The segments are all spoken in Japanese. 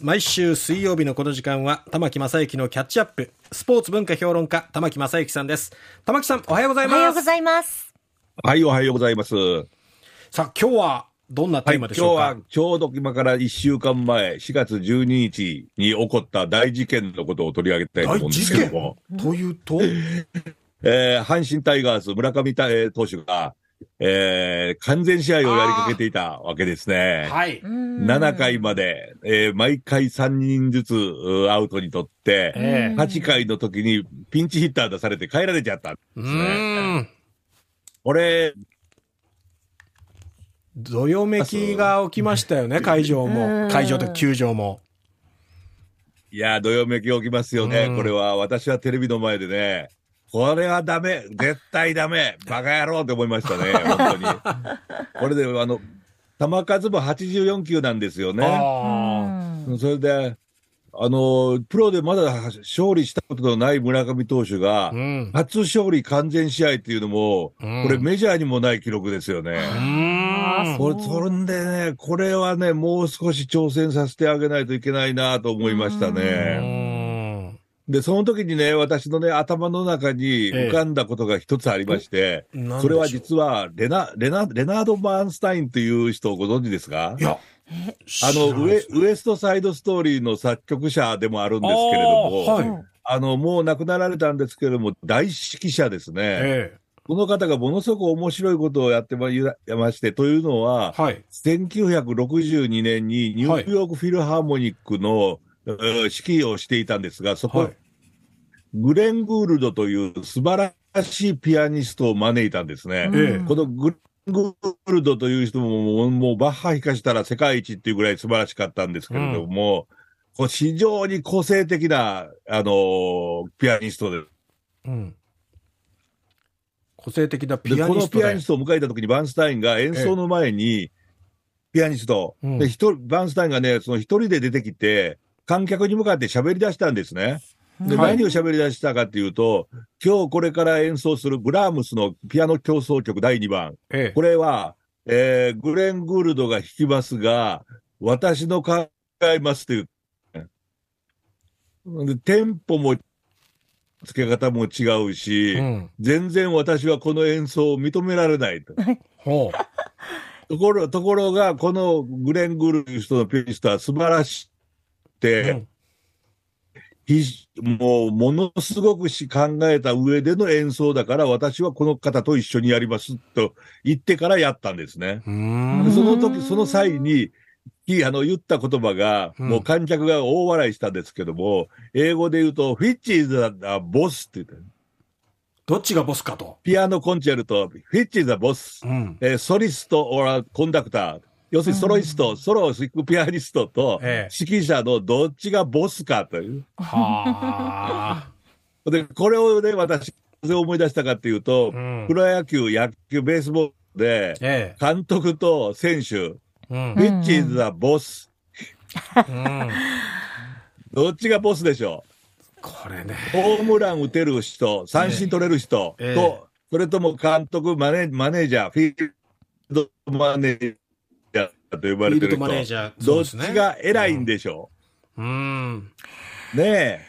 毎週水曜日のこの時間は玉木正之のキャッチアップ。スポーツ文化評論家玉木正之さんです。玉木さんおはようございます。おはようございます。はい、おはようございます。さあ今日はどんなテはい、今日ーマでしょうか、はちょうど今から1週間前、4月12日に起こった大事件のことを取り上げたいと思うんですけども、というと？えー阪神タイガース村上たえー投手が、えー完全試合をやりかけていたわけですね。はい。7回まで、えー毎回3人ずつうアウトに取って、ええ。8回の時にピンチヒッター出されて帰られちゃったんでうすね。ーん。これ、どよめきが起きましたよね会場うん。も会場と球場も。いやー、どよめき起きますよね。うん。これは、私はテレビの前でね、これはダメ、絶対ダメ、バカ野郎って思いましたね、本当に。これで、あの、球数も84球なんですよね。あそれで、あの、プロでまだ勝利したことのない村上投手があう、ん初勝利完全試合っていうのも、うんこれメジャーにもない記録ですよね。これ、そんでね、これはね、もう少し挑戦させてあげないといけないなと思いましたうね。んで、その時にね、私のね、頭の中に浮かんだことが一つありまして、なんでしょう？それは実は、レナ、レナ、レナード・バーンスタインという人をご存知ですか？いや。あの、ウエウエストサイドストーリーの作曲者でもあるんですけれども、はい。あの、もう亡くなられたんですけれども、大指揮者ですね。えこの方がものすごく面白いことをやってまいまして、というのはえ、はい。1962年にニューヨークフィルハーモニックの、えー指揮をしていたんですが、そこ、はい。グレン・グールドという素晴らしいピアニストを招いたんですね。ええ。このグレン・グールドという人ももうバッハ弾かしたら世界一っていうぐらい素晴らしかったんですけれども、こう非常に個性的な、あのーピアニストで、うん。個性的なピアニストで。ピアニストを迎えた時にバーンスタインが演奏の前に、ピアニスト、うん。で一人バーンスタインがね、その一人で出てきて、観客に向かって喋り出したんですね。で、はい何を喋り出したかっていうと、今日これから演奏するブラームスのピアノ協奏曲第2番。ええこれは、えーグレン・グールドが弾きますが、私の考えますという。でテンポも、付け方も違うし、うん全然私はこの演奏を認められないと。ところ、ところが、このグレン・グールという人のピアニストは素晴らしくて、うんひもう、ものすごくし考えた上での演奏だから、私はこの方と一緒にやりますと言ってからやったんですね。その時、その際に、きあの、言った言葉が、うんもう観客が大笑いしたんですけども、英語で言うと、フィッチーズ・ザ・ボスって言った。どっちがボスかと。ピアノコンチェルト、フィッチーズ・ザ・ボス。うんえーソリスト、オラ、コンダクター。要するにソロイスト、ソロを弾くピアニストと、ええ指揮者のどっちがボスかという。はあ。で、これをね、私、なぜ思い出したかっていうと、うんプロ野球、野球、ベースボールで、ええ。監督と選手、うんフィッチーズ・ザ・ボス。うんどっちがボスでしょこれね。うホームラン打てる人、三振取れる人と、ええそれとも監督、マネマネージャー、フィールドマネージャーと呼ばれてるフィールドマネージ人、ャー。どっちそうですねが偉いんでしょう？ん。う、ねえ。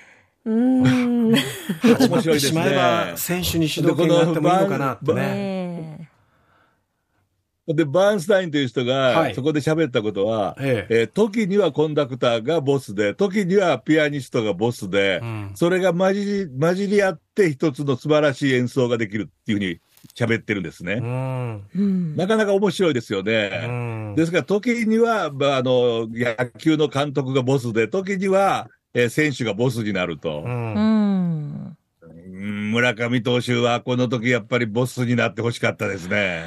うーん。ね面白いですね。選手に主導権があってもいいのかなってね。えで、バーンスタインという人はいが、そこで喋ったことは、ええ。えー時にはコンダクターがボスで、時にはピアニストがボスでう、んそれが混じり、混じり合って一つの素晴らしい演奏ができるっていうふうに喋ってるんですうね。なかなか面白いですようね。んですから、時には、まあ、あの、野球の監督がボスで、時には、えー選手がボスになると。うんうん。うん村上投手は、この時やっぱりボスになってほしかったですね。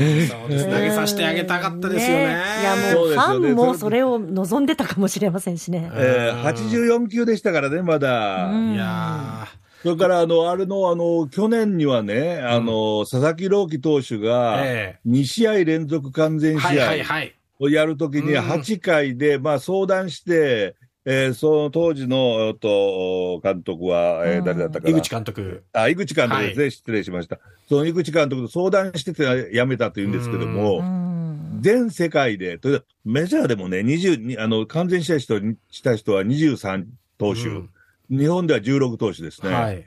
うんそうです。投げさせてあげたかったですよね。いやもうフそうですよねァンもそれを望んでたかもしれませんしね。えーうん84球でしたからね、まだ。うんいやそれから、あの、あれの、あの、去年にはね、あの、佐々木朗希投手ーが、え2試合連続完全試合はい。をやるときに、うん8回で、まあ、相談して、えーその当時の、と、監督は、えーうん。誰だったかな。井口監督。あ、井口監督ですね、失礼しました。その井口監督と相談してて辞めたというんですけども、うん。全世界で、メジャーでもね、20、あの、完全試合した人は23投手、うん日本では16投手ですね。はい。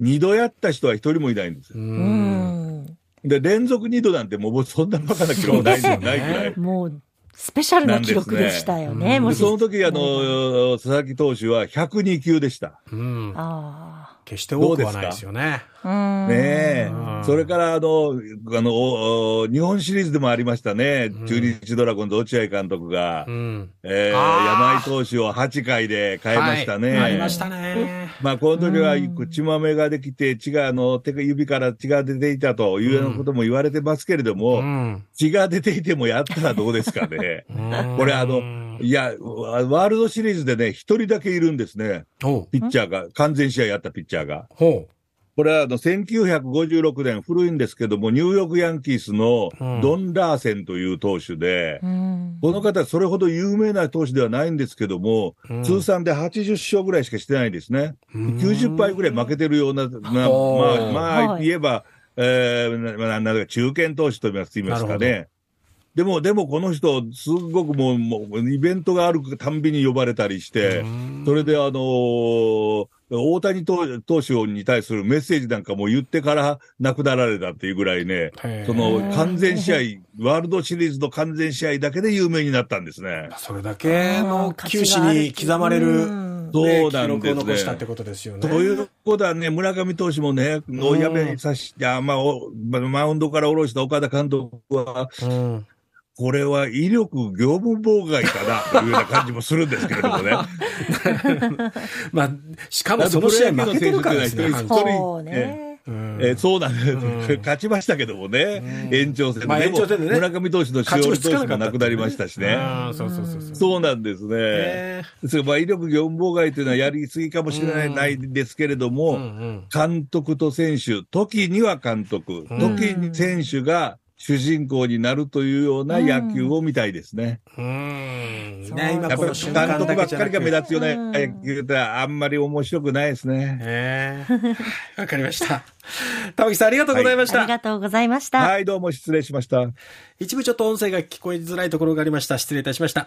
二度やった人は一人もいないんですう。よ。うんん。で、連続二度なんてもうそんなバカな記録ないんそうないですよねぐらい。もう、スペシャルな記録でしたよね。うんもしでその時、あの、佐々木投手は102球でした。うん。あ決して多くはないですよね。ねえうん。それから、あの、あの、日本シリーズでもありましたね。うん中日ドラゴンズ落合監督が、うん。え山井投手を8回で変えましたね。はいありましたね。まあ、この時はうん血まめができて、血が、あの、手が指から血が出ていたというようなことも言われてますけれども、うん。血が出ていてもやったらどうですかね。うんこれあの、いや、ワワールドシリーズでね、一人だけいるんですね。ピッチャーが、完全試合やったピッチャーが。ほこれはあの、1956年、古いんですけども、ニューヨークヤンキースのうんドン・ラーセンという投手で、うん。この方、それほど有名な投手ではないんですけども、う。うん通算で80勝ぐらいしかしてないですね。うん90敗ぐらい負けてるような、まあ、まあ、まあ、はい言えば、えー、なんだか中堅投手と言います言いますかなるね。でも、でもこの人、すごくもう、もうイベントがあるたんびに呼ばれたりして、うん。それであのー大谷投投手に対するメッセージなんかも言ってから亡くなられたっていうぐらいね、その完全試合、ワールドシリーズの完全試合だけで有名になったんですね。それだけの球史に刻まれる、うん。そうねなんですね。記録を残したってことですよね。ということはね、村上投手もね、おやめさし、あまあ、マウンドから下ろした岡田監督は、うん。これは威力業務妨害かな、というような感じもするんですけれどもね。まあ、しかもその試合負けてるからですね。えーそうなん。です、うん。勝ちましたけどもね、うん。延長戦で。まあ延長戦でね。も村上投手の塩見投手も亡くなりましたしね。うんそうそうそうそう。そうなんですね。ね。ですからまあ、威力業務妨害というのはやりすぎかもしれない,、うん。ないですけれどうも、んうん。監督と選手、時には監督、うん。時に選手が主人公になるというような野球を見たいですね。うん。そうね、今やっぱり監督ばっかりが目つ。立つようなうん野球ってあんまり面白くないですね。ねわかりました。玉木さんありがとうございました。ありがとうございました。はい、どうも失礼しました。一部ちょっと音声が聞こえづらいところがありました。失礼いたしました。